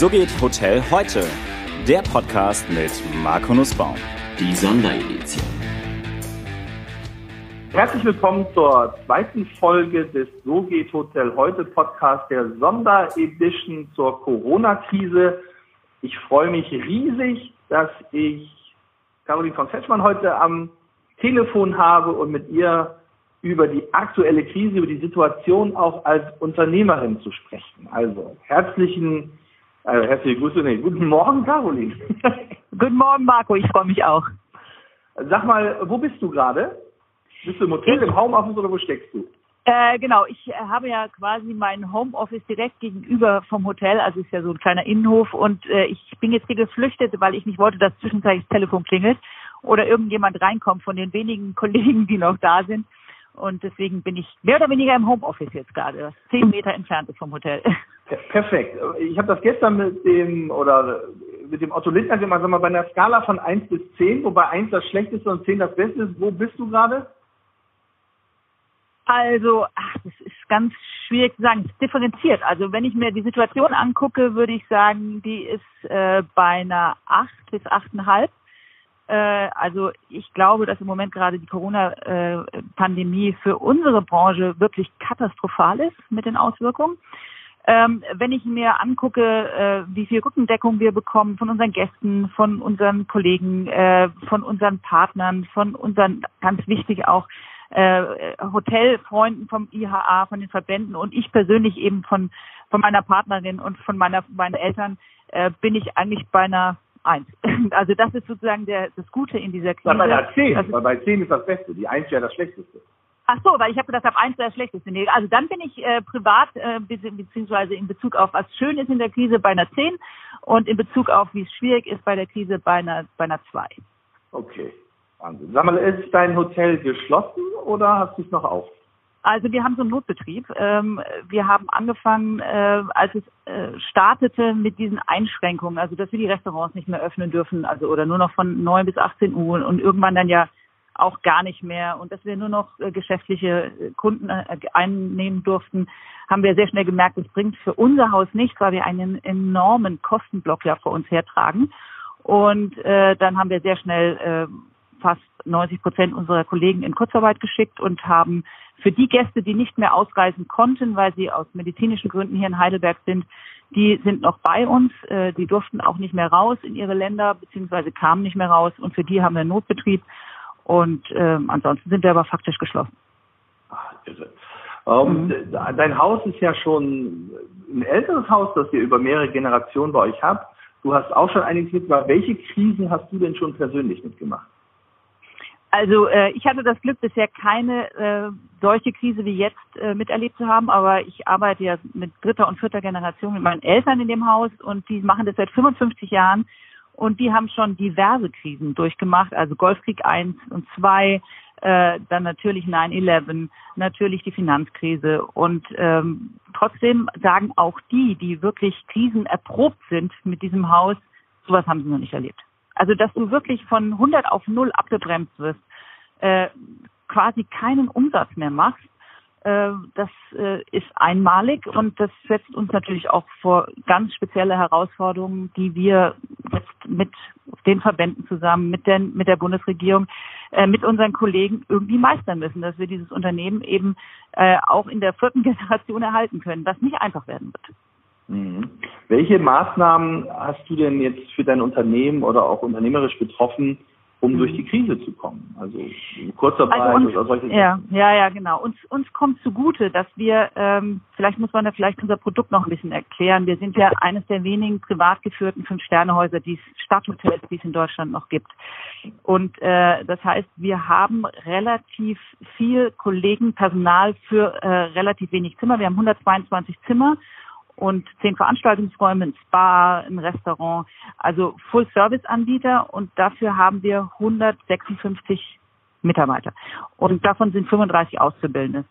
So geht Hotel heute. Der Podcast mit Marco Nussbaum. Die Sonderedition. Herzlich willkommen zur zweiten Folge des So geht Hotel heute Podcast der Sonderedition zur Corona-Krise. Ich freue mich riesig, dass ich Caroline von Fetschmann heute am Telefon habe und mit ihr über die aktuelle Krise, über die Situation auch als Unternehmerin zu sprechen. Also herzlichen, äh, herzliche Grüße, nee, guten Morgen, Caroline. guten Morgen, Marco, ich freue mich auch. Sag mal, wo bist du gerade? Bist du im Hotel, im Homeoffice oder wo steckst du? Äh, genau, ich äh, habe ja quasi mein Homeoffice direkt gegenüber vom Hotel, also ist ja so ein kleiner Innenhof und äh, ich bin jetzt hier geflüchtet, weil ich nicht wollte, dass zwischenzeitlich das Telefon klingelt oder irgendjemand reinkommt von den wenigen Kollegen, die noch da sind. Und deswegen bin ich mehr oder weniger im Homeoffice jetzt gerade, zehn Meter entfernt ist vom Hotel. Perfekt. Ich habe das gestern mit dem oder mit dem Otto Lindner gemacht, sag mal, bei einer Skala von 1 bis 10, wobei 1 das Schlechteste und 10 das Beste ist. Wo bist du gerade? Also, ach, das ist ganz schwierig zu sagen. Es ist differenziert. Also, wenn ich mir die Situation angucke, würde ich sagen, die ist äh, bei einer 8 bis 8,5. Äh, also ich glaube, dass im Moment gerade die Corona-Pandemie für unsere Branche wirklich katastrophal ist mit den Auswirkungen. Ähm, wenn ich mir angucke, äh, wie viel Rückendeckung wir bekommen von unseren Gästen, von unseren Kollegen, äh, von unseren Partnern, von unseren, ganz wichtig auch, äh, Hotelfreunden vom IHA, von den Verbänden und ich persönlich eben von, von meiner Partnerin und von meiner, meinen Eltern, äh, bin ich eigentlich bei einer eins. Also das ist sozusagen der, das Gute in dieser Krise. Bei der 10, also, weil bei 10 ist das Beste, die 1 wäre das Schlechteste. Ach so, weil ich habe gedacht, ab 1 wäre das Schlechteste. Nee, also dann bin ich äh, privat, äh, beziehungsweise in Bezug auf was schön ist in der Krise bei einer 10 und in Bezug auf wie es schwierig ist bei der Krise bei einer, bei einer 2. Okay, Wahnsinn. Sag mal, ist dein Hotel geschlossen oder hast du es noch auf? Also wir haben so einen Notbetrieb. Ähm, wir haben angefangen, äh, als es äh, startete mit diesen Einschränkungen, also dass wir die Restaurants nicht mehr öffnen dürfen, also oder nur noch von 9 bis 18 Uhr und irgendwann dann ja auch gar nicht mehr und dass wir nur noch äh, geschäftliche Kunden einnehmen durften, haben wir sehr schnell gemerkt, es bringt für unser Haus nichts, weil wir einen enormen Kostenblock ja vor uns hertragen. Und äh, dann haben wir sehr schnell äh, fast 90 Prozent unserer Kollegen in Kurzarbeit geschickt und haben für die Gäste, die nicht mehr ausreisen konnten, weil sie aus medizinischen Gründen hier in Heidelberg sind, die sind noch bei uns. Äh, die durften auch nicht mehr raus in ihre Länder, beziehungsweise kamen nicht mehr raus. Und für die haben wir einen Notbetrieb. Und ähm, ansonsten sind wir aber faktisch geschlossen. Ach. Ähm, mhm. Dein Haus ist ja schon ein älteres Haus, das ihr über mehrere Generationen bei euch habt. Du hast auch schon einiges mitgemacht. Welche Krisen hast du denn schon persönlich mitgemacht? Also äh, ich hatte das Glück, bisher keine äh, solche Krise wie jetzt äh, miterlebt zu haben, aber ich arbeite ja mit dritter und vierter Generation mit meinen Eltern in dem Haus und die machen das seit 55 Jahren und die haben schon diverse Krisen durchgemacht, also Golfkrieg 1 und 2, äh, dann natürlich 9-11, natürlich die Finanzkrise und ähm, trotzdem sagen auch die, die wirklich Krisen erprobt sind mit diesem Haus, sowas haben sie noch nicht erlebt. Also dass du wirklich von 100 auf 0 abgebremst wirst, äh, quasi keinen Umsatz mehr machst, das äh, ist einmalig und das setzt uns natürlich auch vor ganz spezielle Herausforderungen, die wir jetzt mit den Verbänden zusammen, mit der, mit der Bundesregierung, äh, mit unseren Kollegen irgendwie meistern müssen, dass wir dieses Unternehmen eben äh, auch in der vierten Generation erhalten können, was nicht einfach werden wird. Mhm. Welche Maßnahmen hast du denn jetzt für dein Unternehmen oder auch unternehmerisch betroffen, um durch die Krise zu kommen? Also Kurzarbeit also uns, oder solche ja, Sachen? Ja, ja, genau. Uns, uns kommt zugute, dass wir, ähm, vielleicht muss man da vielleicht unser Produkt noch ein bisschen erklären. Wir sind ja eines der wenigen privat geführten Fünf-Sterne-Häuser, die es Stadthotels, die es in Deutschland noch gibt. Und äh, das heißt, wir haben relativ viel Kollegen, Personal für äh, relativ wenig Zimmer. Wir haben 122 Zimmer und zehn Veranstaltungsräume, ein Spa, ein Restaurant, also Full-Service-Anbieter und dafür haben wir 156 Mitarbeiter und davon sind 35 Auszubildende.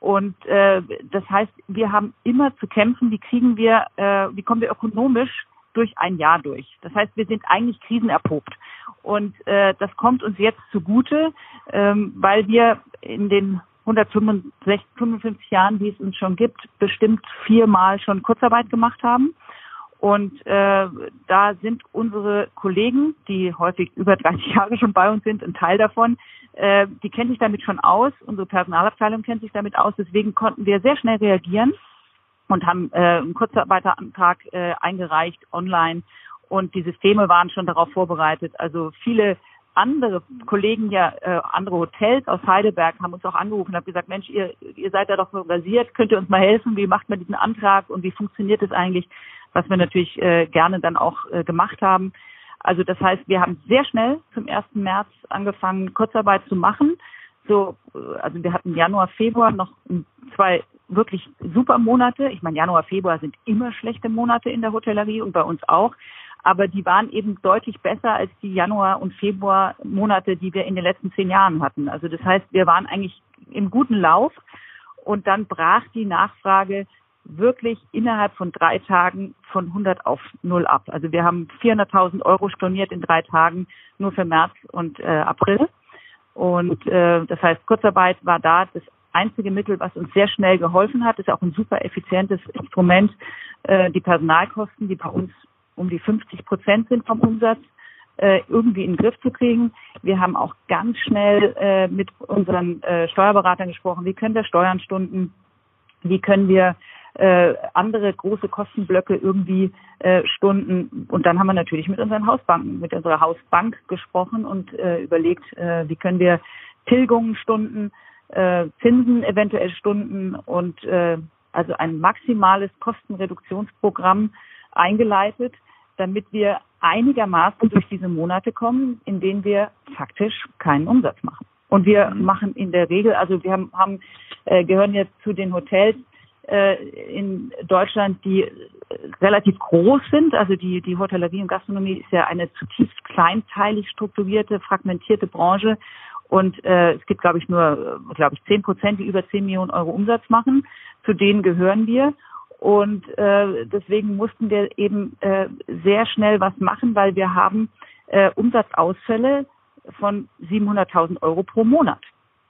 Und äh, das heißt, wir haben immer zu kämpfen, wie kriegen wir, äh, wie kommen wir ökonomisch durch ein Jahr durch. Das heißt, wir sind eigentlich krisenerprobt. Und äh, das kommt uns jetzt zugute, ähm, weil wir in den 155 Jahren, die es uns schon gibt, bestimmt viermal schon Kurzarbeit gemacht haben Und äh, da sind unsere Kollegen, die häufig über 30 Jahre schon bei uns sind, ein Teil davon, äh, die kennen sich damit schon aus. Unsere Personalabteilung kennt sich damit aus. Deswegen konnten wir sehr schnell reagieren und haben äh, einen Kurzarbeiterantrag äh, eingereicht online. Und die Systeme waren schon darauf vorbereitet. Also viele andere Kollegen ja, äh, andere Hotels aus Heidelberg haben uns auch angerufen und haben gesagt, Mensch, ihr, ihr seid da doch so basiert, könnt ihr uns mal helfen? Wie macht man diesen Antrag und wie funktioniert es eigentlich? Was wir natürlich äh, gerne dann auch äh, gemacht haben. Also das heißt, wir haben sehr schnell zum 1. März angefangen, Kurzarbeit zu machen. So, äh, also wir hatten Januar, Februar noch zwei wirklich super Monate. Ich meine, Januar, Februar sind immer schlechte Monate in der Hotellerie und bei uns auch aber die waren eben deutlich besser als die Januar- und Februar-Monate, die wir in den letzten zehn Jahren hatten. Also das heißt, wir waren eigentlich im guten Lauf und dann brach die Nachfrage wirklich innerhalb von drei Tagen von 100 auf 0 ab. Also wir haben 400.000 Euro storniert in drei Tagen nur für März und äh, April. Und äh, das heißt, Kurzarbeit war da das einzige Mittel, was uns sehr schnell geholfen hat. Ist auch ein super effizientes Instrument. Äh, die Personalkosten, die bei uns um die 50 Prozent sind vom Umsatz, äh, irgendwie in den Griff zu kriegen. Wir haben auch ganz schnell äh, mit unseren äh, Steuerberatern gesprochen, wie können wir Steuern stunden, wie können wir äh, andere große Kostenblöcke irgendwie äh, stunden. Und dann haben wir natürlich mit unseren Hausbanken, mit unserer Hausbank gesprochen und äh, überlegt, äh, wie können wir Tilgungen stunden, äh, Zinsen eventuell stunden und äh, also ein maximales Kostenreduktionsprogramm eingeleitet, damit wir einigermaßen durch diese Monate kommen, in denen wir faktisch keinen Umsatz machen. Und wir mhm. machen in der Regel, also wir haben, haben äh, gehören jetzt zu den Hotels äh, in Deutschland, die relativ groß sind. Also die, die Hotellerie und Gastronomie ist ja eine zutiefst kleinteilig strukturierte, fragmentierte Branche. Und äh, es gibt, glaube ich, nur, äh, glaube ich, zehn Prozent, die über zehn Millionen Euro Umsatz machen. Zu denen gehören wir. Und äh, deswegen mussten wir eben äh, sehr schnell was machen, weil wir haben äh, Umsatzausfälle von 700.000 Euro pro Monat.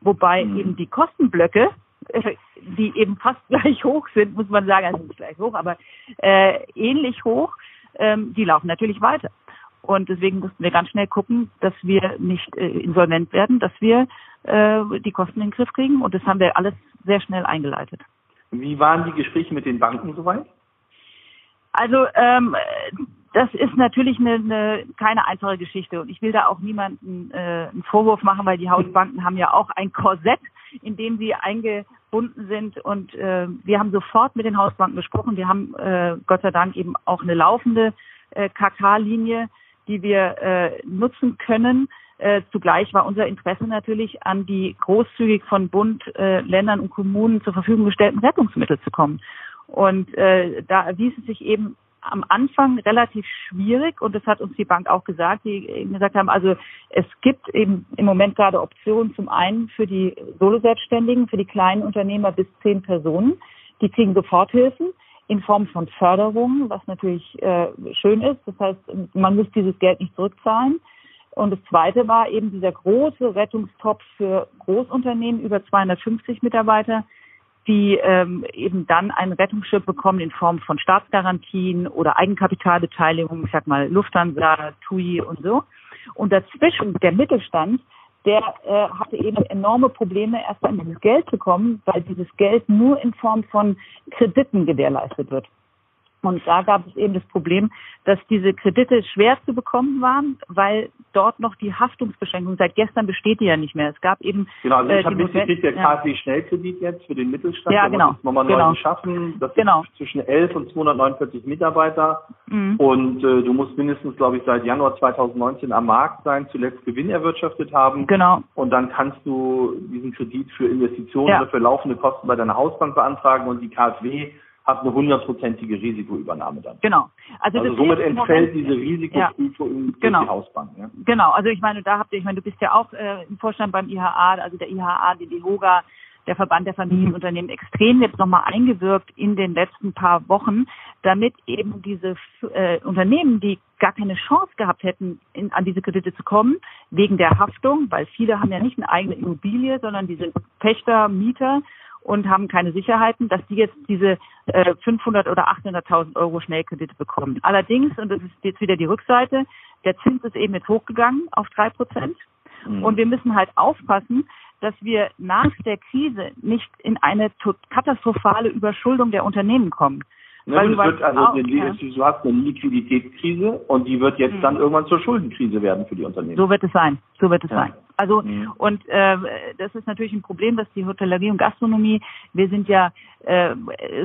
Wobei mhm. eben die Kostenblöcke, äh, die eben fast gleich hoch sind, muss man sagen, also nicht gleich hoch, aber äh, ähnlich hoch, ähm, die laufen natürlich weiter. Und deswegen mussten wir ganz schnell gucken, dass wir nicht äh, insolvent werden, dass wir äh, die Kosten in den Griff kriegen. Und das haben wir alles sehr schnell eingeleitet. Wie waren die Gespräche mit den Banken soweit? Also ähm, das ist natürlich eine, eine keine einfache Geschichte und ich will da auch niemanden äh, einen Vorwurf machen, weil die Hausbanken haben ja auch ein Korsett, in dem sie eingebunden sind und äh, wir haben sofort mit den Hausbanken gesprochen. Wir haben äh, Gott sei Dank eben auch eine laufende äh, KK-Linie, die wir äh, nutzen können äh, zugleich war unser Interesse natürlich an die großzügig von Bund, äh, Ländern und Kommunen zur Verfügung gestellten Rettungsmittel zu kommen. Und äh, da erwies es sich eben am Anfang relativ schwierig und das hat uns die Bank auch gesagt, die eben gesagt haben, also es gibt eben im Moment gerade Optionen zum einen für die Solo-Selbstständigen, für die kleinen Unternehmer bis zehn Personen, die kriegen Soforthilfen in Form von Förderungen, was natürlich äh, schön ist. Das heißt, man muss dieses Geld nicht zurückzahlen. Und das zweite war eben dieser große Rettungstopf für Großunternehmen über 250 Mitarbeiter, die ähm, eben dann ein Rettungsschiff bekommen in Form von Staatsgarantien oder Eigenkapitalbeteiligung, ich sag mal Lufthansa, TUI und so. Und dazwischen der Mittelstand, der äh, hatte eben enorme Probleme, erst an dieses Geld zu kommen, weil dieses Geld nur in Form von Krediten gewährleistet wird. Und da gab es eben das Problem, dass diese Kredite schwer zu bekommen waren, weil dort noch die Haftungsbeschränkung seit gestern besteht die ja nicht mehr. Es gab eben genau, also ich äh, habe mitgekriegt, der ja. KfW Schnellkredit jetzt für den Mittelstand, ja, genau, muss nochmal genau. neu geschaffen. Das genau. ist zwischen 11 und 249 Mitarbeiter mhm. und äh, du musst mindestens, glaube ich, seit Januar 2019 am Markt sein, zuletzt Gewinn erwirtschaftet haben. Genau. Und dann kannst du diesen Kredit für Investitionen ja. oder für laufende Kosten bei deiner Hausbank beantragen und die KfW hat eine hundertprozentige Risikoübernahme dann. Genau. Also, also somit entfällt diese Risikoprüfung ja. genau. die Hausbank. Ja? Genau. Also ich meine, da habt ihr, ich meine, du bist ja auch äh, im Vorstand beim IHA, also der IHA, die DEHOGA, der Verband der Familienunternehmen extrem jetzt nochmal eingewirkt in den letzten paar Wochen, damit eben diese äh, Unternehmen, die gar keine Chance gehabt hätten, in, an diese Kredite zu kommen, wegen der Haftung, weil viele haben ja nicht eine eigene Immobilie, sondern die sind Pächter, Mieter und haben keine Sicherheiten, dass die jetzt diese äh, 500 oder 800.000 Euro Schnellkredite bekommen. Allerdings, und das ist jetzt wieder die Rückseite, der Zins ist eben jetzt hochgegangen auf drei Prozent. Mhm. Und wir müssen halt aufpassen, dass wir nach der Krise nicht in eine katastrophale Überschuldung der Unternehmen kommen. Ne, Weil du, wird also auch, eine, ja. du hast eine Liquiditätskrise und die wird jetzt mhm. dann irgendwann zur Schuldenkrise werden für die Unternehmen. So wird es sein. So wird es ja. sein. Also mhm. und äh, das ist natürlich ein Problem, dass die Hotellerie und Gastronomie, wir sind ja, äh,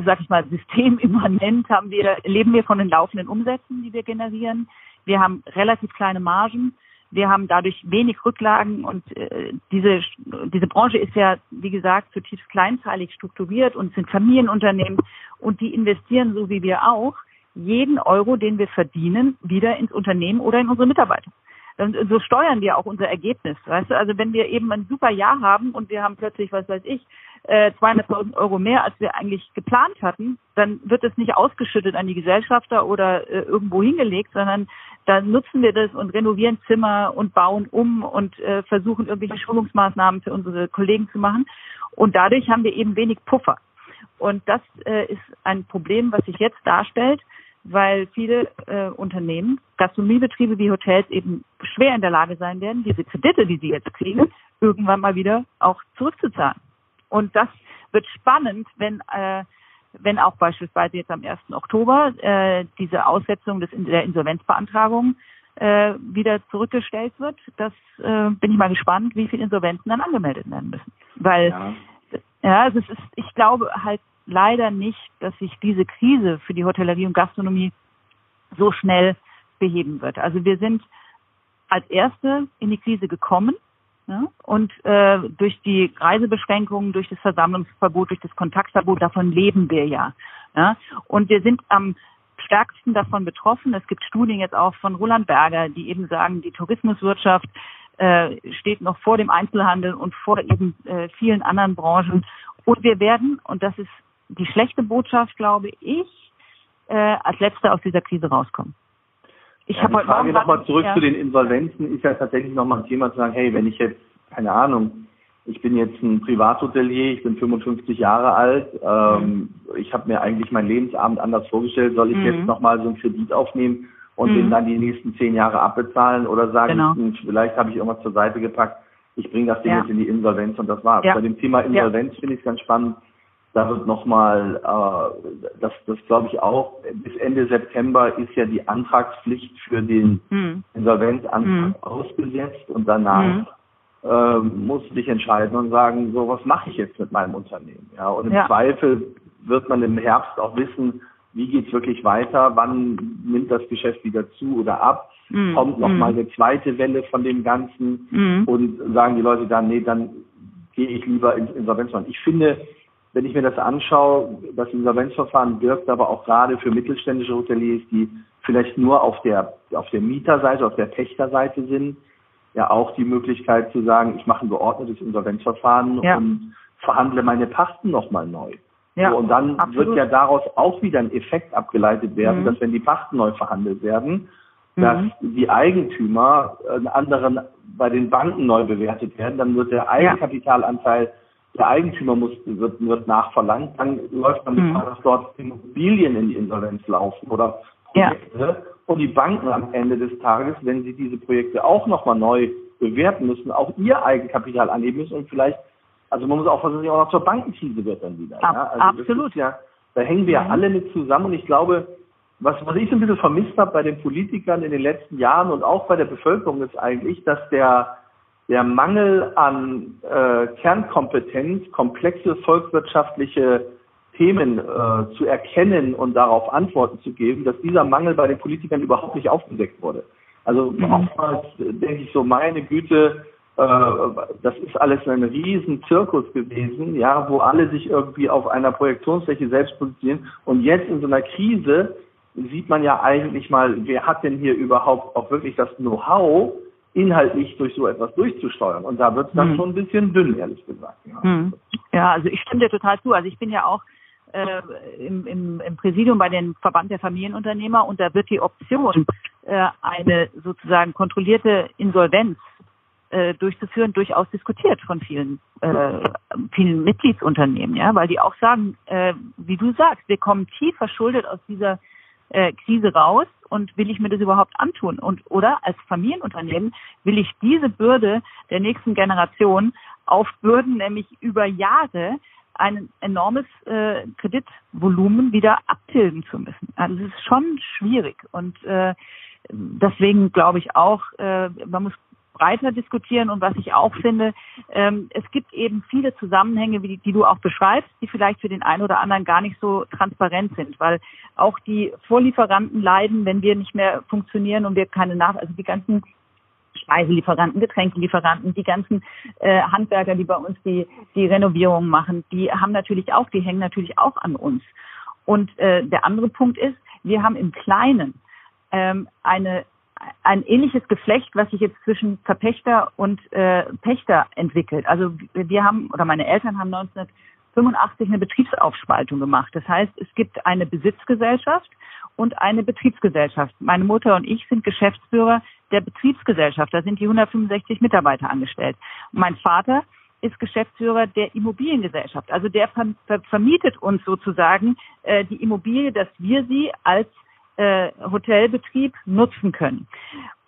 sag ich mal, systemimmanent, haben wir, leben wir von den laufenden Umsätzen, die wir generieren. Wir haben relativ kleine Margen. Wir haben dadurch wenig Rücklagen und äh, diese, diese Branche ist ja, wie gesagt, zutiefst kleinteilig strukturiert und sind Familienunternehmen und die investieren, so wie wir auch, jeden Euro, den wir verdienen, wieder ins Unternehmen oder in unsere Mitarbeiter. Und so steuern wir auch unser Ergebnis. Weißt du, also wenn wir eben ein super Jahr haben und wir haben plötzlich, was weiß ich, 200.000 äh, Euro mehr, als wir eigentlich geplant hatten, dann wird es nicht ausgeschüttet an die Gesellschafter oder äh, irgendwo hingelegt, sondern dann nutzen wir das und renovieren Zimmer und bauen um und äh, versuchen irgendwelche Schulungsmaßnahmen für unsere Kollegen zu machen. Und dadurch haben wir eben wenig Puffer. Und das äh, ist ein Problem, was sich jetzt darstellt, weil viele äh, Unternehmen, Gastronomiebetriebe wie Hotels eben schwer in der Lage sein werden, diese Kredite, die sie jetzt kriegen, irgendwann mal wieder auch zurückzuzahlen. Und das wird spannend, wenn äh, wenn auch beispielsweise jetzt am 1. Oktober äh, diese Aussetzung des, der Insolvenzbeantragung äh, wieder zurückgestellt wird. Das äh, bin ich mal gespannt, wie viele Insolvenzen dann angemeldet werden müssen. Weil ja, ja also es ist, ich glaube halt leider nicht, dass sich diese Krise für die Hotellerie und Gastronomie so schnell beheben wird. Also wir sind als Erste in die Krise gekommen ja? Und äh, durch die Reisebeschränkungen, durch das Versammlungsverbot, durch das Kontaktverbot, davon leben wir ja. ja? Und wir sind am stärksten davon betroffen. Es gibt Studien jetzt auch von Roland Berger, die eben sagen, die Tourismuswirtschaft äh, steht noch vor dem Einzelhandel und vor eben äh, vielen anderen Branchen. Und wir werden, und das ist die schlechte Botschaft, glaube ich, äh, als Letzte aus dieser Krise rauskommen. Ich ja, habe die Frage nochmal zurück ja. zu den Insolvenzen ist ja tatsächlich nochmal ein Thema zu sagen, hey, wenn ich jetzt, keine Ahnung, ich bin jetzt ein Privathotelier, ich bin 55 Jahre alt, ähm, mhm. ich habe mir eigentlich meinen Lebensabend anders vorgestellt, soll ich mhm. jetzt nochmal so einen Kredit aufnehmen und mhm. den dann die nächsten zehn Jahre abbezahlen oder sagen, genau. Hm, vielleicht habe ich irgendwas zur Seite gepackt, ich bringe das Ding ja. jetzt in die Insolvenz und das war's. Bei dem Thema Insolvenz finde ich es ganz spannend, da wird nochmal, äh, das, das glaube ich auch, bis Ende September ist ja die Antragspflicht für den mhm. Insolvenzantrag mhm. ausgesetzt und danach mhm. äh, musst du dich entscheiden und sagen, so was mache ich jetzt mit meinem Unternehmen. Ja, und im ja. Zweifel wird man im Herbst auch wissen, wie geht's wirklich weiter, wann nimmt das Geschäft wieder zu oder ab, mhm. kommt nochmal mhm. eine zweite Welle von dem Ganzen mhm. und sagen die Leute dann, nee, dann gehe ich lieber ins Insolvenzverfahren. Ich finde, wenn ich mir das anschaue, das Insolvenzverfahren wirkt aber auch gerade für mittelständische Hoteliers, die vielleicht nur auf der, auf der Mieterseite, auf der Pächterseite sind, ja auch die Möglichkeit zu sagen, ich mache ein geordnetes Insolvenzverfahren ja. und verhandle meine Pachten nochmal neu. Ja, so, und dann absolut. wird ja daraus auch wieder ein Effekt abgeleitet werden, mhm. dass wenn die Pachten neu verhandelt werden, dass mhm. die Eigentümer einen anderen bei den Banken neu bewertet werden, dann wird der Eigenkapitalanteil der Eigentümer muss, wird, wird nachverlangt, dann läuft man mhm. dass dort Immobilien in die Insolvenz laufen oder Projekte. Ja. Und die Banken am Ende des Tages, wenn sie diese Projekte auch nochmal neu bewerten müssen, auch ihr Eigenkapital anheben müssen und vielleicht, also man muss auch versuchen, auch noch zur Bankenkrise wird dann wieder. Ab, ja? also absolut. ja, da hängen wir mhm. alle mit zusammen und ich glaube, was, was ich so ein bisschen vermisst habe bei den Politikern in den letzten Jahren und auch bei der Bevölkerung ist eigentlich, dass der der Mangel an äh, Kernkompetenz, komplexe volkswirtschaftliche Themen äh, zu erkennen und darauf Antworten zu geben, dass dieser Mangel bei den Politikern überhaupt nicht aufgedeckt wurde. Also mhm. oftmals denke ich so, meine Güte, äh, das ist alles ein riesen Zirkus gewesen, ja, wo alle sich irgendwie auf einer Projektionsfläche selbst positionieren. Und jetzt in so einer Krise sieht man ja eigentlich mal, wer hat denn hier überhaupt auch wirklich das Know-how, inhaltlich durch so etwas durchzusteuern. Und da wird es dann hm. schon ein bisschen dünn, ehrlich gesagt. Ja. Hm. ja, also ich stimme dir total zu. Also ich bin ja auch äh, im, im, im Präsidium bei den Verband der Familienunternehmer und da wird die Option, äh, eine sozusagen kontrollierte Insolvenz äh, durchzuführen, durchaus diskutiert von vielen, äh, vielen Mitgliedsunternehmen, ja, weil die auch sagen, äh, wie du sagst, wir kommen tief verschuldet aus dieser äh, Krise raus und will ich mir das überhaupt antun? Und oder als Familienunternehmen will ich diese Bürde der nächsten Generation aufbürden, nämlich über Jahre ein enormes äh, Kreditvolumen wieder abtilgen zu müssen. Also es ist schon schwierig und äh, deswegen glaube ich auch, äh, man muss breiter diskutieren und was ich auch finde, ähm, es gibt eben viele Zusammenhänge, wie die, die du auch beschreibst, die vielleicht für den einen oder anderen gar nicht so transparent sind, weil auch die Vorlieferanten leiden, wenn wir nicht mehr funktionieren und wir keine Nach, also die ganzen Speiselieferanten, Getränkelieferanten, die ganzen äh, Handwerker, die bei uns die, die Renovierungen machen, die haben natürlich auch, die hängen natürlich auch an uns. Und äh, der andere Punkt ist, wir haben im Kleinen ähm, eine ein ähnliches Geflecht, was sich jetzt zwischen Verpächter und äh, Pächter entwickelt. Also wir haben oder meine Eltern haben 1985 eine Betriebsaufspaltung gemacht. Das heißt, es gibt eine Besitzgesellschaft und eine Betriebsgesellschaft. Meine Mutter und ich sind Geschäftsführer der Betriebsgesellschaft. Da sind die 165 Mitarbeiter angestellt. Mein Vater ist Geschäftsführer der Immobiliengesellschaft. Also der vermietet uns sozusagen äh, die Immobilie, dass wir sie als äh, Hotelbetrieb nutzen können.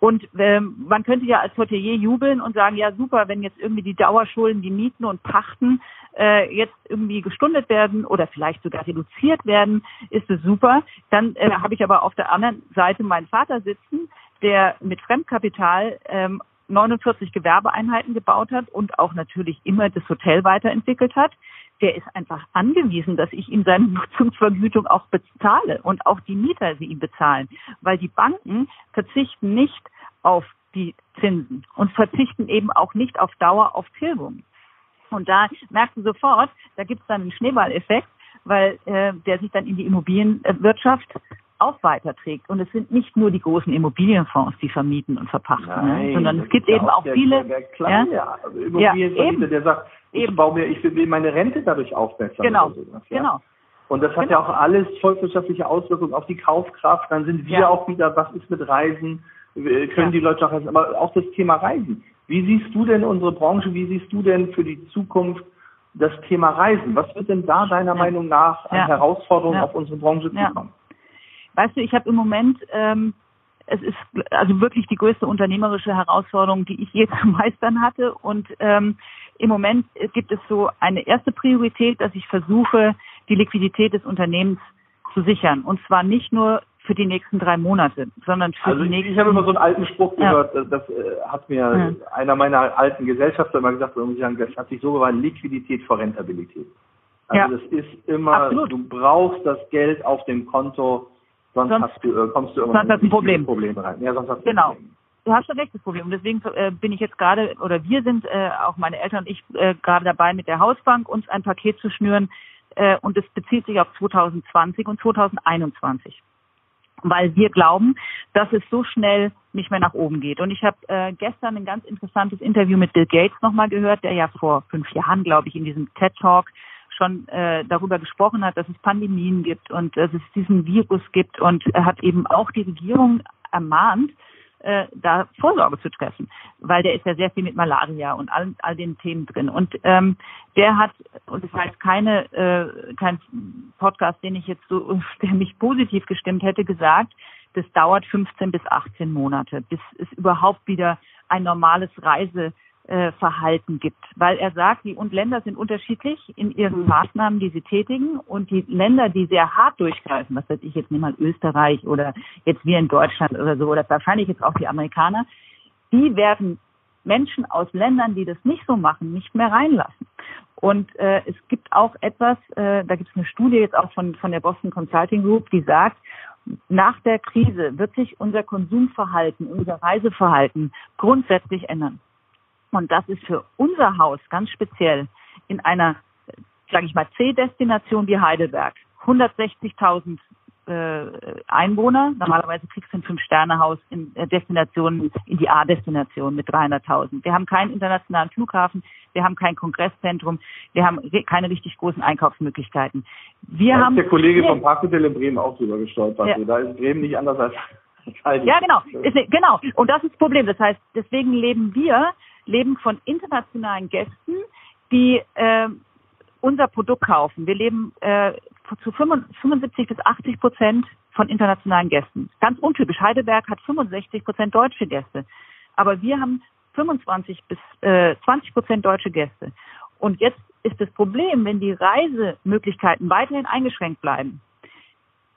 Und ähm, man könnte ja als Hotelier jubeln und sagen, ja super, wenn jetzt irgendwie die Dauerschulden, die Mieten und Pachten äh, jetzt irgendwie gestundet werden oder vielleicht sogar reduziert werden, ist es super. Dann äh, habe ich aber auf der anderen Seite meinen Vater sitzen, der mit Fremdkapital ähm, 49 Gewerbeeinheiten gebaut hat und auch natürlich immer das Hotel weiterentwickelt hat der ist einfach angewiesen, dass ich ihm seine Nutzungsvergütung auch bezahle und auch die Mieter sie ihm bezahlen, weil die Banken verzichten nicht auf die Zinsen und verzichten eben auch nicht auf Dauer auf Tilgung. Und da merkst du sofort, da gibt es dann einen Schneeballeffekt, weil äh, der sich dann in die Immobilienwirtschaft auch weiterträgt. Und es sind nicht nur die großen Immobilienfonds, die vermieten und verpachten, ne? Nein, ne? sondern es gibt eben auch der, viele. Der, kleine ja, Immobilienvermieter, ja, der sagt, eben. ich baue mir, ich will meine Rente dadurch aufbessern. Genau, sowas, ja? genau. Und das hat genau. ja auch alles volkswirtschaftliche Auswirkungen auf die Kaufkraft. Dann sind wir ja. auch wieder, was ist mit Reisen? Können die Leute auch reisen? Aber auch das Thema Reisen. Wie siehst du denn unsere Branche? Wie siehst du denn für die Zukunft das Thema Reisen? Was wird denn da deiner Meinung nach an Herausforderungen auf unsere Branche zukommen? Weißt du, ich habe im Moment, ähm, es ist also wirklich die größte unternehmerische Herausforderung, die ich je zu meistern hatte. Und ähm, im Moment gibt es so eine erste Priorität, dass ich versuche, die Liquidität des Unternehmens zu sichern. Und zwar nicht nur für die nächsten drei Monate, sondern für also die nächsten. Ich habe immer so einen alten Spruch gehört, ja. das, äh, hat mir ja. einer meiner alten Gesellschafter immer gesagt, das hat sich so gewandelt, Liquidität vor Rentabilität. Also ja. das ist immer, Absolut. du brauchst das Geld auf dem Konto, Sonst, sonst hast du, äh, kommst du irgendwann sonst hast ein Problem. Probleme rein. Ja, sonst hast du genau. Du hast schon recht, das Problem. Und deswegen äh, bin ich jetzt gerade, oder wir sind, äh, auch meine Eltern und ich, äh, gerade dabei, mit der Hausbank uns ein Paket zu schnüren. Äh, und es bezieht sich auf 2020 und 2021 weil wir glauben, dass es so schnell nicht mehr nach oben geht. Und ich habe äh, gestern ein ganz interessantes Interview mit Bill Gates nochmal gehört, der ja vor fünf Jahren, glaube ich, in diesem TED Talk schon äh, darüber gesprochen hat, dass es Pandemien gibt und dass es diesen Virus gibt und er hat eben auch die Regierung ermahnt, äh, da Vorsorge zu treffen, weil der ist ja sehr viel mit Malaria und all, all den Themen drin. Und ähm, der hat, und das heißt keine, äh, kein Podcast, den ich jetzt so, der mich positiv gestimmt hätte, gesagt, das dauert 15 bis 18 Monate, bis es überhaupt wieder ein normales Reise äh, Verhalten gibt, weil er sagt, die und Länder sind unterschiedlich in ihren. Maßnahmen, die sie tätigen und die Länder, die sehr hart durchgreifen, was weiß ich jetzt nicht mal Österreich oder jetzt wir in Deutschland oder so oder wahrscheinlich jetzt auch die Amerikaner, die werden Menschen aus Ländern, die das nicht so machen, nicht mehr reinlassen. Und äh, es gibt auch etwas, äh, da gibt es eine Studie jetzt auch von, von der Boston Consulting Group, die sagt, nach der Krise wird sich unser Konsumverhalten, unser Reiseverhalten grundsätzlich ändern. Und das ist für unser Haus ganz speziell in einer, sage ich mal, C-Destination wie Heidelberg. 160.000 äh, Einwohner. Normalerweise kriegst du ein Fünf-Sterne-Haus in äh, Destinationen, in die A-Destination mit 300.000. Wir haben keinen internationalen Flughafen, wir haben kein Kongresszentrum, wir haben keine richtig großen Einkaufsmöglichkeiten. Wir da haben ist der Kollege vom Parkhotel in Bremen auch drüber gestolpert. Ja. Da ist Bremen nicht anders als ja, genau. Ist, genau. Und das ist das Problem. Das heißt, deswegen leben wir leben von internationalen Gästen, die äh, unser Produkt kaufen. Wir leben äh, zu 75 bis 80 Prozent von internationalen Gästen. Ganz untypisch. Heidelberg hat 65 Prozent deutsche Gäste. Aber wir haben 25 bis äh, 20 Prozent deutsche Gäste. Und jetzt ist das Problem, wenn die Reisemöglichkeiten weiterhin eingeschränkt bleiben.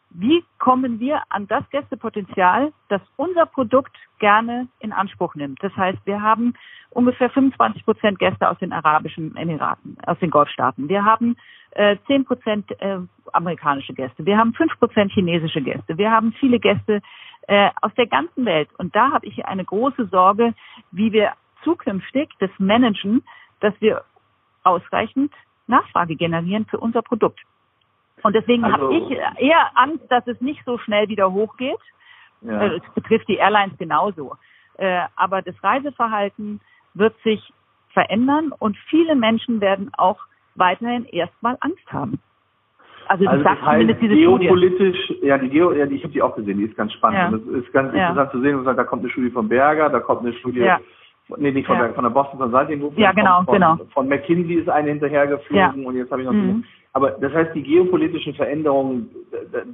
Wie kommen wir an das Gästepotenzial, das unser Produkt gerne in Anspruch nimmt? Das heißt, wir haben ungefähr 25 Prozent Gäste aus den Arabischen Emiraten, aus den Golfstaaten. Wir haben äh, 10 Prozent äh, amerikanische Gäste. Wir haben 5 Prozent chinesische Gäste. Wir haben viele Gäste äh, aus der ganzen Welt. Und da habe ich eine große Sorge, wie wir zukünftig das managen, dass wir ausreichend Nachfrage generieren für unser Produkt. Und deswegen also, habe ich eher Angst, dass es nicht so schnell wieder hochgeht. Ja. Äh, es betrifft die Airlines genauso. Äh, aber das Reiseverhalten wird sich verändern und viele Menschen werden auch weiterhin erstmal Angst haben. Also, also das heißt, zumindest diese geopolitisch, Studie. ja, die Geo, ja, die, ich habe die auch gesehen, die ist ganz spannend. Ja. Das ist ganz ja. interessant zu sehen. Da kommt eine Studie von Berger, da kommt eine Studie ja. Nee, nicht von, ja. der, von der Boston Consulting Group. Ja, genau, von, genau. Von McKinsey ist eine hinterhergeflogen ja. und jetzt habe ich noch. Mhm. Aber das heißt, die geopolitischen Veränderungen,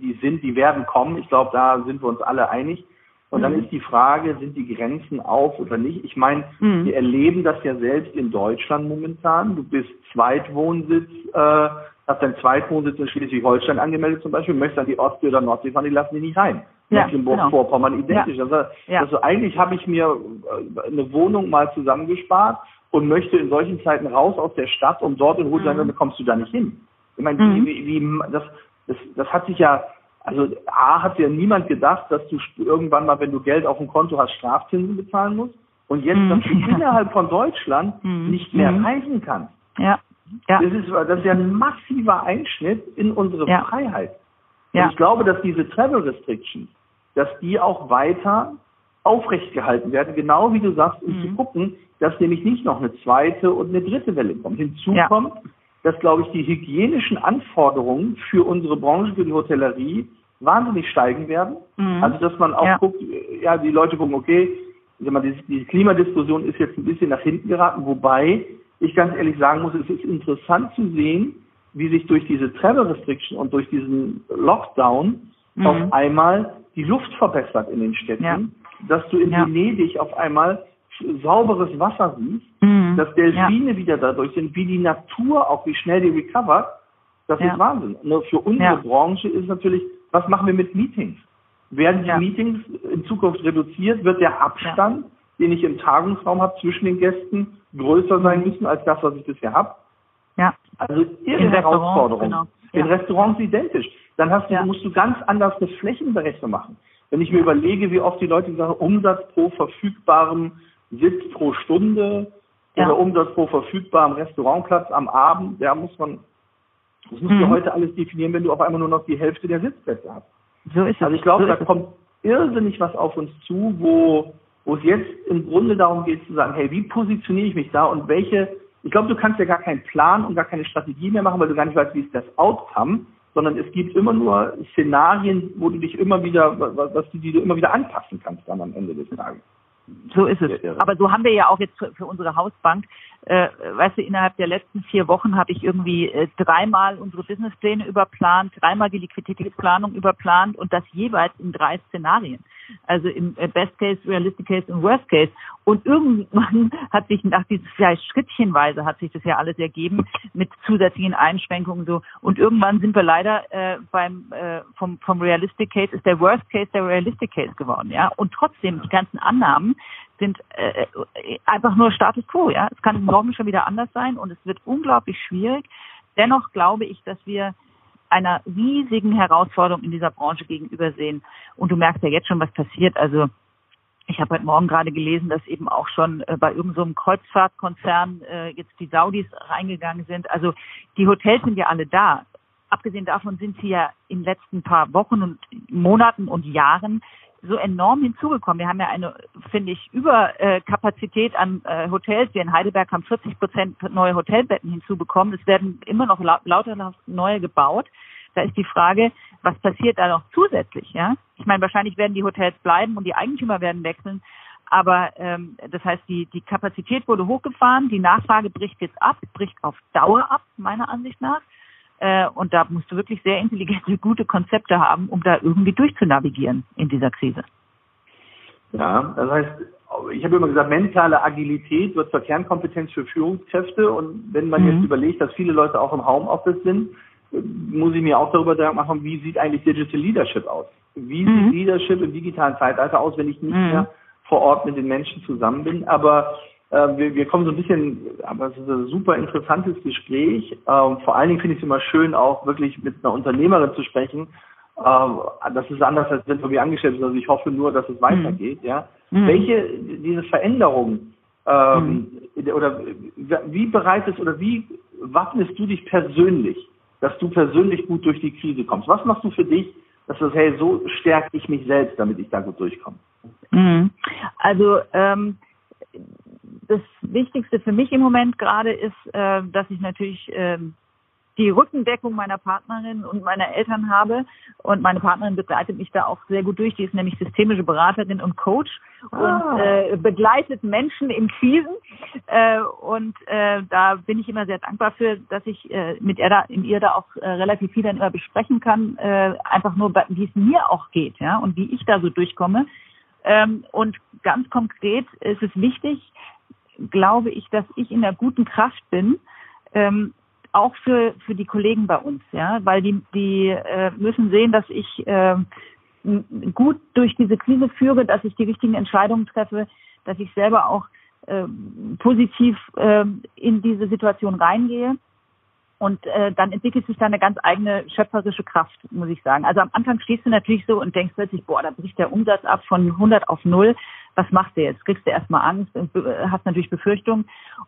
die sind, die werden kommen. Ich glaube, da sind wir uns alle einig. Und mhm. dann ist die Frage, sind die Grenzen auf oder nicht? Ich meine, mhm. wir erleben das ja selbst in Deutschland momentan. Du bist Zweitwohnsitz, äh, hast deinen Zweitwohnsitz in Schleswig-Holstein angemeldet zum Beispiel, möchtest an die Ostsee oder Nordsee fahren, die lassen dich nicht rein. Ja, Mecklenburg-Vorpommern genau. identisch. Ja. Also, ja. also eigentlich habe ich mir äh, eine Wohnung mal zusammengespart und möchte in solchen Zeiten raus aus der Stadt und dort in Ruhe sein, mhm. dann kommst du da nicht hin. Ich meine, mhm. wie, wie, das, das, das hat sich ja, also A hat ja niemand gedacht, dass du irgendwann mal, wenn du Geld auf dem Konto hast, Strafzinsen bezahlen musst. Und jetzt, mhm. dass du innerhalb von Deutschland mhm. nicht mehr mhm. reisen kannst. Ja. ja. Das ist, das ist ja ein massiver Einschnitt in unsere ja. Freiheit. Ja. Und ich glaube, dass diese Travel Restrictions, dass die auch weiter aufrecht gehalten werden, genau wie du sagst, um mhm. zu gucken, dass nämlich nicht noch eine zweite und eine dritte Welle kommt. Hinzu ja. Dass, glaube ich, die hygienischen Anforderungen für unsere Branche, für die Hotellerie, wahnsinnig steigen werden. Mhm. Also, dass man auch ja. guckt, ja, die Leute gucken, okay, ich sag mal, diese Klimadiskussion ist jetzt ein bisschen nach hinten geraten, wobei ich ganz ehrlich sagen muss, es ist interessant zu sehen, wie sich durch diese Travel Restriction und durch diesen Lockdown mhm. auf einmal die Luft verbessert in den Städten, ja. dass du in ja. Venedig auf einmal sauberes Wasser siehst, mhm. dass Delfine ja. wieder dadurch sind, wie die Natur auch, wie schnell die recovert, das ist Wahnsinn. Nur für unsere Branche ist natürlich, was machen wir mit Meetings? Werden die Meetings in Zukunft reduziert? Wird der Abstand, den ich im Tagungsraum habe zwischen den Gästen, größer sein mhm. müssen als das, was ich bisher habe? Ja. Also ihre Herausforderung. Genau. Ja. In Restaurants identisch. Dann hast du, ja. musst du ganz anders eine Flächenberechnung machen. Wenn ich mir überlege, wie oft die Leute sagen, Umsatz pro verfügbarem Sitz pro Stunde ja. oder Umsatz pro verfügbarem Restaurantplatz am Abend, da muss man, das musst mhm. du heute alles definieren, wenn du auf einmal nur noch die Hälfte der Sitzplätze hast. So ist es. Also ich glaube, so da kommt irrsinnig was auf uns zu, wo, wo es jetzt im Grunde darum geht zu sagen, hey, wie positioniere ich mich da und welche ich glaube, du kannst ja gar keinen Plan und gar keine Strategie mehr machen, weil du gar nicht weißt, wie ist das Outcome, sondern es gibt immer nur Szenarien, wo du dich immer wieder, was du, die du immer wieder anpassen kannst dann am Ende des Tages. So ist es. Aber so haben wir ja auch jetzt für, für unsere Hausbank, äh, weißt du, innerhalb der letzten vier Wochen habe ich irgendwie äh, dreimal unsere Businesspläne überplant, dreimal die Liquiditätsplanung überplant und das jeweils in drei Szenarien. Also im äh, Best Case, Realistic Case und Worst Case. Und irgendwann hat sich nach dieses ja, schrittchenweise hat sich das ja alles ergeben mit zusätzlichen Einschränkungen so. Und irgendwann sind wir leider äh, beim äh, vom vom Realistic Case ist der Worst Case der Realistic Case geworden, ja. Und trotzdem die ganzen Annahmen sind äh, einfach nur Status quo, ja. Es kann morgen schon wieder anders sein und es wird unglaublich schwierig. Dennoch glaube ich, dass wir einer riesigen Herausforderung in dieser Branche gegenübersehen. Und du merkst ja jetzt schon, was passiert. Also ich habe heute Morgen gerade gelesen, dass eben auch schon äh, bei irgendeinem so Kreuzfahrtkonzern äh, jetzt die Saudis reingegangen sind. Also die Hotels sind ja alle da. Abgesehen davon sind sie ja in den letzten paar Wochen und Monaten und Jahren so enorm hinzugekommen. Wir haben ja eine, finde ich, Überkapazität an äh, Hotels. Wir in Heidelberg haben 40 Prozent neue Hotelbetten hinzubekommen. Es werden immer noch lauter neue gebaut. Da ist die Frage, was passiert da noch zusätzlich? Ja, ich meine, wahrscheinlich werden die Hotels bleiben und die Eigentümer werden wechseln. Aber ähm, das heißt, die, die Kapazität wurde hochgefahren, die Nachfrage bricht jetzt ab, bricht auf Dauer ab, meiner Ansicht nach. Äh, und da musst du wirklich sehr intelligente, gute Konzepte haben, um da irgendwie durchzunavigieren in dieser Krise. Ja, das heißt, ich habe immer gesagt, mentale Agilität wird zur Kernkompetenz für Führungskräfte. Und wenn man mhm. jetzt überlegt, dass viele Leute auch im Homeoffice sind, muss ich mir auch darüber Gedanken machen, wie sieht eigentlich Digital Leadership aus? Wie mhm. sieht Leadership im digitalen Zeitalter aus, wenn ich nicht mhm. mehr vor Ort mit den Menschen zusammen bin? Aber äh, wir, wir kommen so ein bisschen, aber es ist ein super interessantes Gespräch. Ähm, vor allen Dingen finde ich es immer schön, auch wirklich mit einer Unternehmerin zu sprechen. Ähm, das ist anders, als wenn wir angestellt sind. Also ich hoffe nur, dass es weitergeht. Mhm. Ja. Mhm. Welche diese Veränderung ähm, mhm. oder wie bereitest oder wie wappnest du dich persönlich, dass du persönlich gut durch die Krise kommst? Was machst du für dich, dass du sagst, hey, so stärke ich mich selbst, damit ich da gut durchkomme? Mhm. Also ähm, das Wichtigste für mich im Moment gerade ist, äh, dass ich natürlich äh, die Rückendeckung meiner Partnerin und meiner Eltern habe. Und meine Partnerin begleitet mich da auch sehr gut durch. Die ist nämlich systemische Beraterin und Coach und ah. äh, begleitet Menschen in Krisen. Äh, und äh, da bin ich immer sehr dankbar für, dass ich äh, mit ihr da, in ihr da auch äh, relativ viel dann immer besprechen kann. Äh, einfach nur, wie es mir auch geht, ja, und wie ich da so durchkomme. Ähm, und ganz konkret ist es wichtig, glaube ich, dass ich in der guten Kraft bin, ähm, auch für, für die Kollegen bei uns, ja, weil die, die äh, müssen sehen, dass ich äh, gut durch diese Krise führe, dass ich die richtigen Entscheidungen treffe, dass ich selber auch äh, positiv äh, in diese Situation reingehe. Und äh, dann entwickelt sich da eine ganz eigene schöpferische Kraft, muss ich sagen. Also am Anfang stehst du natürlich so und denkst plötzlich, boah, da bricht der Umsatz ab von 100 auf 0 was machst du jetzt? Kriegst du erstmal Angst und hast natürlich Befürchtungen.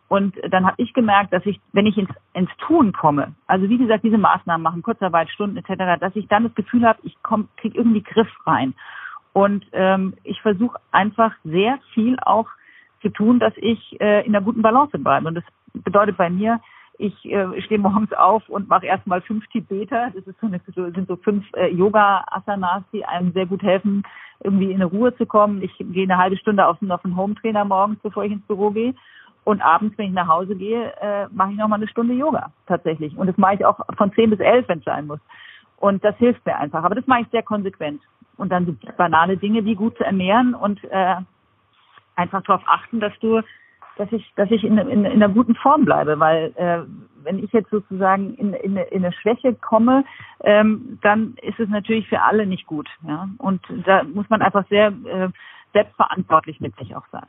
Und dann habe ich gemerkt, dass ich, wenn ich ins, ins Tun komme, also wie gesagt, diese Maßnahmen machen, Kurzarbeit, Stunden etc., dass ich dann das Gefühl habe, ich komm, krieg irgendwie Griff rein. Und ähm, ich versuche einfach sehr viel auch zu tun, dass ich äh, in einer guten Balance bleibe. Und das bedeutet bei mir, ich äh, stehe morgens auf und mache erstmal fünf Tibeter. Das ist so eine, sind so fünf äh, Yoga-Asanas, die einem sehr gut helfen, irgendwie in eine Ruhe zu kommen. Ich gehe eine halbe Stunde auf, auf einen Home-Trainer morgens, bevor ich ins Büro gehe. Und abends, wenn ich nach Hause gehe, äh, mache ich nochmal eine Stunde Yoga tatsächlich. Und das mache ich auch von zehn bis elf, wenn es sein muss. Und das hilft mir einfach. Aber das mache ich sehr konsequent. Und dann so banale Dinge wie gut zu ernähren und äh, einfach darauf achten, dass du dass ich, dass ich in, in, in einer guten Form bleibe, weil äh, wenn ich jetzt sozusagen in, in, in eine Schwäche komme, ähm, dann ist es natürlich für alle nicht gut. Ja? Und da muss man einfach sehr äh, selbstverantwortlich mit sich auch sein.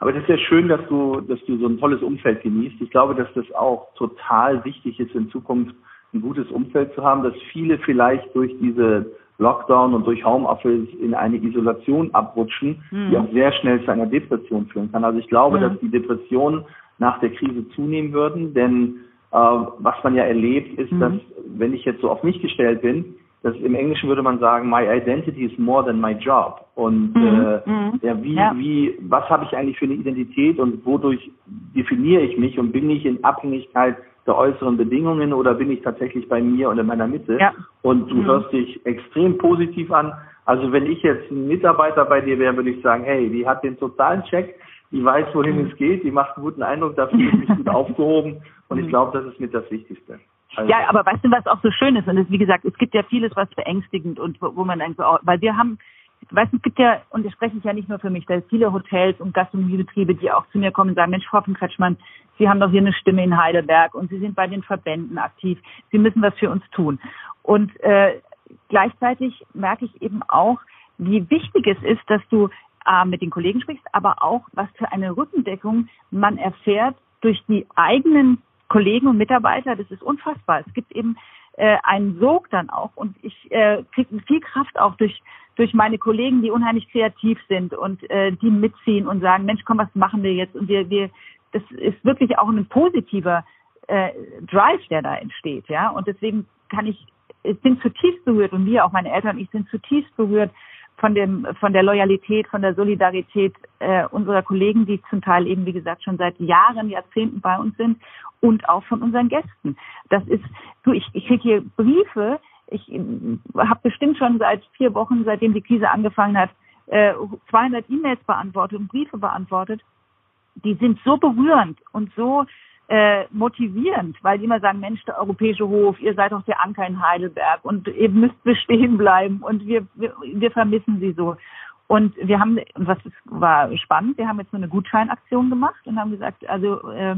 Aber das ist ja schön, dass du, dass du so ein tolles Umfeld genießt. Ich glaube, dass das auch total wichtig ist, in Zukunft ein gutes Umfeld zu haben, dass viele vielleicht durch diese Lockdown und durch Homeoffice in eine Isolation abrutschen, mhm. die auch sehr schnell zu einer Depression führen kann. Also ich glaube, mhm. dass die Depressionen nach der Krise zunehmen würden, denn äh, was man ja erlebt, ist, mhm. dass wenn ich jetzt so auf mich gestellt bin, dass im Englischen würde man sagen, my identity is more than my job. Und mhm. äh, mhm. ja, wie, ja. wie, was habe ich eigentlich für eine Identität und wodurch definiere ich mich und bin ich in Abhängigkeit der äußeren Bedingungen oder bin ich tatsächlich bei mir und in meiner Mitte? Ja. Und du mhm. hörst dich extrem positiv an. Also wenn ich jetzt ein Mitarbeiter bei dir wäre, würde ich sagen, hey, die hat den totalen Check, die weiß, wohin mhm. es geht, die macht einen guten Eindruck, da fühle ich mich gut aufgehoben und ich mhm. glaube, das ist mit das Wichtigste. Also ja, aber weißt du, was auch so schön ist? Und es, wie gesagt, es gibt ja vieles, was beängstigend und wo, wo man denkt, oh, weil wir haben weißt es gibt ja, und das spreche ich ja nicht nur für mich, da sind viele Hotels und Gastronomiebetriebe, die auch zu mir kommen und sagen, Mensch, Frau von Kretschmann, Sie haben doch hier eine Stimme in Heidelberg und Sie sind bei den Verbänden aktiv. Sie müssen was für uns tun. Und äh, gleichzeitig merke ich eben auch, wie wichtig es ist, dass du äh, mit den Kollegen sprichst, aber auch, was für eine Rückendeckung man erfährt durch die eigenen Kollegen und Mitarbeiter. Das ist unfassbar. Es gibt eben äh, einen Sog dann auch und ich äh, kriege viel Kraft auch durch durch meine Kollegen, die unheimlich kreativ sind und äh, die mitziehen und sagen, Mensch, komm, was machen wir jetzt? Und wir, wir, das ist wirklich auch ein positiver äh, Drive, der da entsteht, ja. Und deswegen kann ich, ich bin zutiefst berührt und wir, auch meine Eltern und ich sind zutiefst berührt von dem, von der Loyalität, von der Solidarität äh, unserer Kollegen, die zum Teil eben, wie gesagt, schon seit Jahren, Jahrzehnten bei uns sind und auch von unseren Gästen. Das ist, du, ich, ich kriege hier Briefe, ich habe bestimmt schon seit vier Wochen, seitdem die Krise angefangen hat, äh, 200 E-Mails beantwortet und Briefe beantwortet. Die sind so berührend und so äh, motivierend, weil die immer sagen, Mensch, der europäische Hof, ihr seid doch der Anker in Heidelberg und ihr müsst bestehen bleiben und wir, wir, wir vermissen sie so. Und wir haben, was war spannend, wir haben jetzt so eine Gutscheinaktion gemacht und haben gesagt, also äh,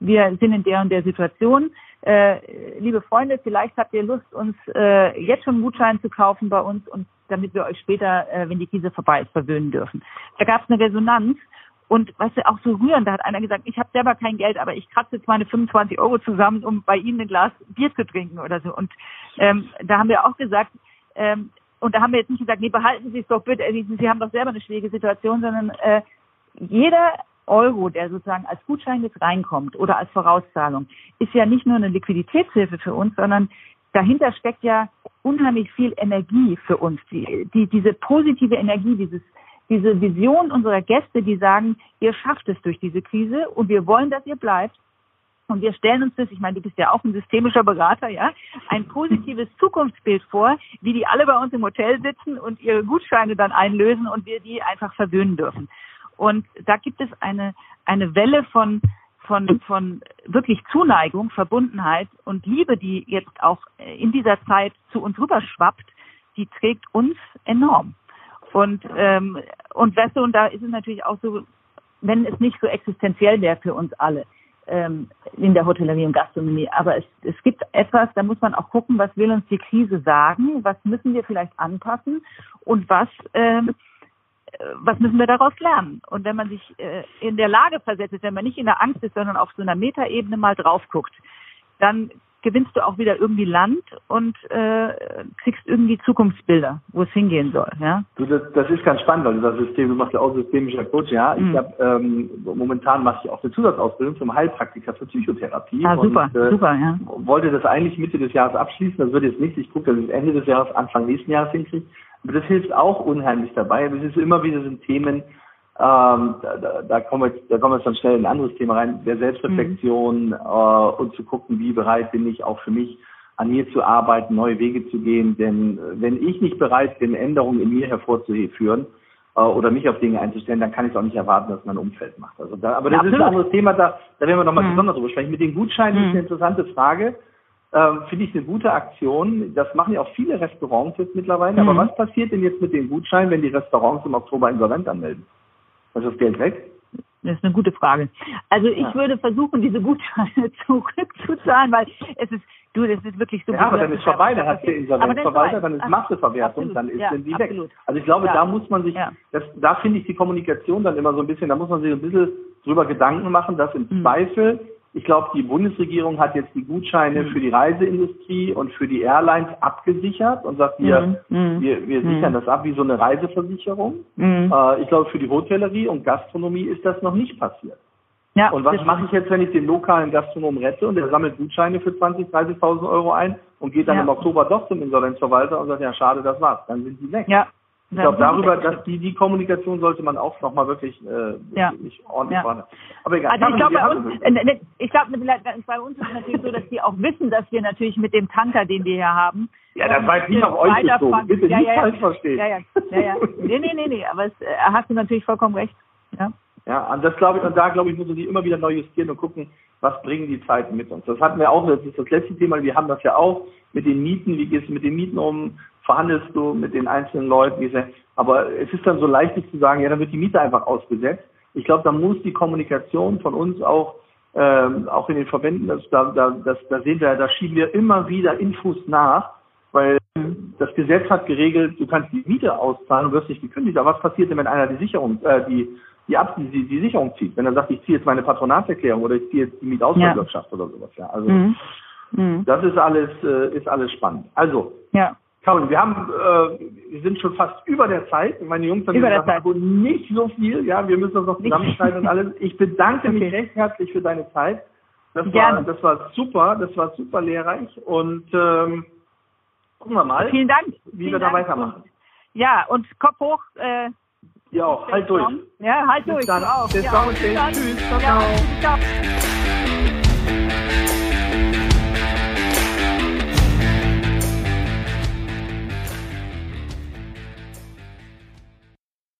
wir sind in der und der Situation. Äh, liebe Freunde, vielleicht habt ihr Lust, uns äh, jetzt schon einen Gutschein zu kaufen bei uns und damit wir euch später, äh, wenn die Krise vorbei ist, verwöhnen dürfen. Da gab es eine Resonanz und weißt du, auch so rührend, da hat einer gesagt, ich habe selber kein Geld, aber ich kratze jetzt meine 25 Euro zusammen, um bei Ihnen ein Glas Bier zu trinken oder so. Und ähm, da haben wir auch gesagt, ähm, und da haben wir jetzt nicht gesagt, nee, behalten Sie es doch bitte, Sie haben doch selber eine schwierige Situation, sondern äh, jeder Euro, der sozusagen als Gutschein jetzt reinkommt oder als Vorauszahlung, ist ja nicht nur eine Liquiditätshilfe für uns, sondern dahinter steckt ja unheimlich viel Energie für uns. Die, die, diese positive Energie, dieses diese Vision unserer Gäste, die sagen, ihr schafft es durch diese Krise und wir wollen, dass ihr bleibt. Und wir stellen uns das, ich meine, du bist ja auch ein systemischer Berater, ja, ein positives Zukunftsbild vor, wie die alle bei uns im Hotel sitzen und ihre Gutscheine dann einlösen und wir die einfach verwöhnen dürfen. Und da gibt es eine, eine Welle von, von, von wirklich Zuneigung, Verbundenheit und Liebe, die jetzt auch in dieser Zeit zu uns rüberschwappt, die trägt uns enorm. Und, ähm, und weißt du, und da ist es natürlich auch so, wenn es nicht so existenziell wäre für uns alle ähm, in der Hotellerie und Gastronomie, aber es, es gibt etwas, da muss man auch gucken, was will uns die Krise sagen, was müssen wir vielleicht anpassen und was ähm, was müssen wir daraus lernen? Und wenn man sich äh, in der Lage versetzt, wenn man nicht in der Angst ist, sondern auf so einer Metaebene mal drauf guckt, dann gewinnst du auch wieder irgendwie Land und äh, kriegst irgendwie Zukunftsbilder, wo es hingehen soll. Ja? Du, das, das ist ganz spannend, weil du das System, du machst ja auch systemischer Coach, ja. Mhm. Ich habe ähm, momentan mache ich auch eine Zusatzausbildung zum Heilpraktiker für Psychotherapie. Ah, super, und, äh, super, ja. Wollte das eigentlich Mitte des Jahres abschließen, das wird jetzt nicht. Ich gucke, dass ich Ende des Jahres, Anfang nächsten Jahres hinkriege. Das hilft auch unheimlich dabei. Es ist immer wieder sind Themen, ähm, da, da, kommen wir jetzt, da kommen wir dann schnell in ein anderes Thema rein, der Selbstreflexion mhm. äh, und zu gucken, wie bereit bin ich auch für mich an mir zu arbeiten, neue Wege zu gehen. Denn äh, wenn ich nicht bereit bin, Änderungen in mir hervorzuführen äh, oder mich auf Dinge einzustellen, dann kann ich auch nicht erwarten, dass mein Umfeld macht. Also da, aber das ja, ist ein anderes Thema, da, da werden wir nochmal mhm. besonders drüber sprechen. Mit den Gutscheinen mhm. ist eine interessante Frage. Ähm, Finde ich eine gute Aktion. Das machen ja auch viele Restaurants jetzt mittlerweile. Aber mhm. was passiert denn jetzt mit den Gutscheinen, wenn die Restaurants im Oktober insolvent anmelden? Also das Geld weg? Das ist eine gute Frage. Also ich ja. würde versuchen, diese Gutscheine zurückzuzahlen, weil es ist, du, das ist wirklich so. Ja, aber dann ist vorbei, dann hast du Insolvenzverwalter, dann ist Masseverwertung, dann ist ja, die weg. Also ich glaube, ja. da muss man sich, das, da finde ich die Kommunikation dann immer so ein bisschen, da muss man sich ein bisschen drüber Gedanken machen, dass im mhm. Zweifel ich glaube, die Bundesregierung hat jetzt die Gutscheine mhm. für die Reiseindustrie und für die Airlines abgesichert und sagt, wir, mhm. mhm. wir, wir sichern mhm. das ab wie so eine Reiseversicherung. Mhm. Äh, ich glaube, für die Hotellerie und Gastronomie ist das noch nicht passiert. Ja, und was mache ich jetzt, wenn ich den lokalen Gastronom rette und der sammelt Gutscheine für 20.000, 30.000 Euro ein und geht dann ja. im Oktober doch zum Insolvenzverwalter und sagt, ja, schade, das war's. Dann sind die weg. Ja, ich glaube, darüber, dass die, die Kommunikation sollte man auch nochmal wirklich, äh, ja. wirklich ordentlich ja. vorne. Aber egal. Also ich glaube, bei uns, äh, ich glaube, bei uns ist es natürlich so, dass die auch wissen, dass wir natürlich mit dem Tanker, den wir hier haben, ja, das war jetzt nicht auf euch bezogen. Bitte ja, nicht ja, falsch verstehen. Ja, ja, ja, ja. Nee, nee, nee, nee, aber es, äh, hast du natürlich vollkommen recht. Ja. Ja, und das glaube ich, und da glaube ich, muss man sich immer wieder neu justieren und gucken, was bringen die Zeiten mit uns. Das hatten wir auch, das ist das letzte Thema, wir haben das ja auch mit den Mieten, wie gehst du mit den Mieten um, verhandelst du mit den einzelnen Leuten, wie sie, aber es ist dann so leicht zu sagen, ja, dann wird die Miete einfach ausgesetzt. Ich glaube, da muss die Kommunikation von uns auch, ähm, auch in den Verbänden, das, da, da, das, da sehen wir, da schieben wir immer wieder Infos nach, weil das Gesetz hat geregelt, du kannst die Miete auszahlen und wirst nicht gekündigt. Aber was passiert denn, wenn einer die Sicherung, äh, die die, Ab die, die Sicherung zieht. Wenn er sagt, ich ziehe jetzt meine Patronatserklärung oder ich ziehe jetzt die Mietausfallwirtschaft ja. oder sowas. Ja, also mhm. Mhm. das ist alles, äh, ist alles spannend. Also, ja. Caroline, wir haben, äh, wir sind schon fast über der Zeit. Meine Jungs haben über gesagt, nicht so viel. Ja, wir müssen das noch zusammenschneiden und alles. Ich bedanke okay. mich recht herzlich für deine Zeit. Das Gerne. war, das war super, das war super lehrreich und ähm, gucken wir mal, Vielen Dank. wie Vielen wir da Dank. weitermachen. Ja, und Kopf hoch. Äh, ja, halt durch. Ja, halt durch. Bis dann. Auch. Bis ja, dann. Tschüss. Ciao. Ja, ciao.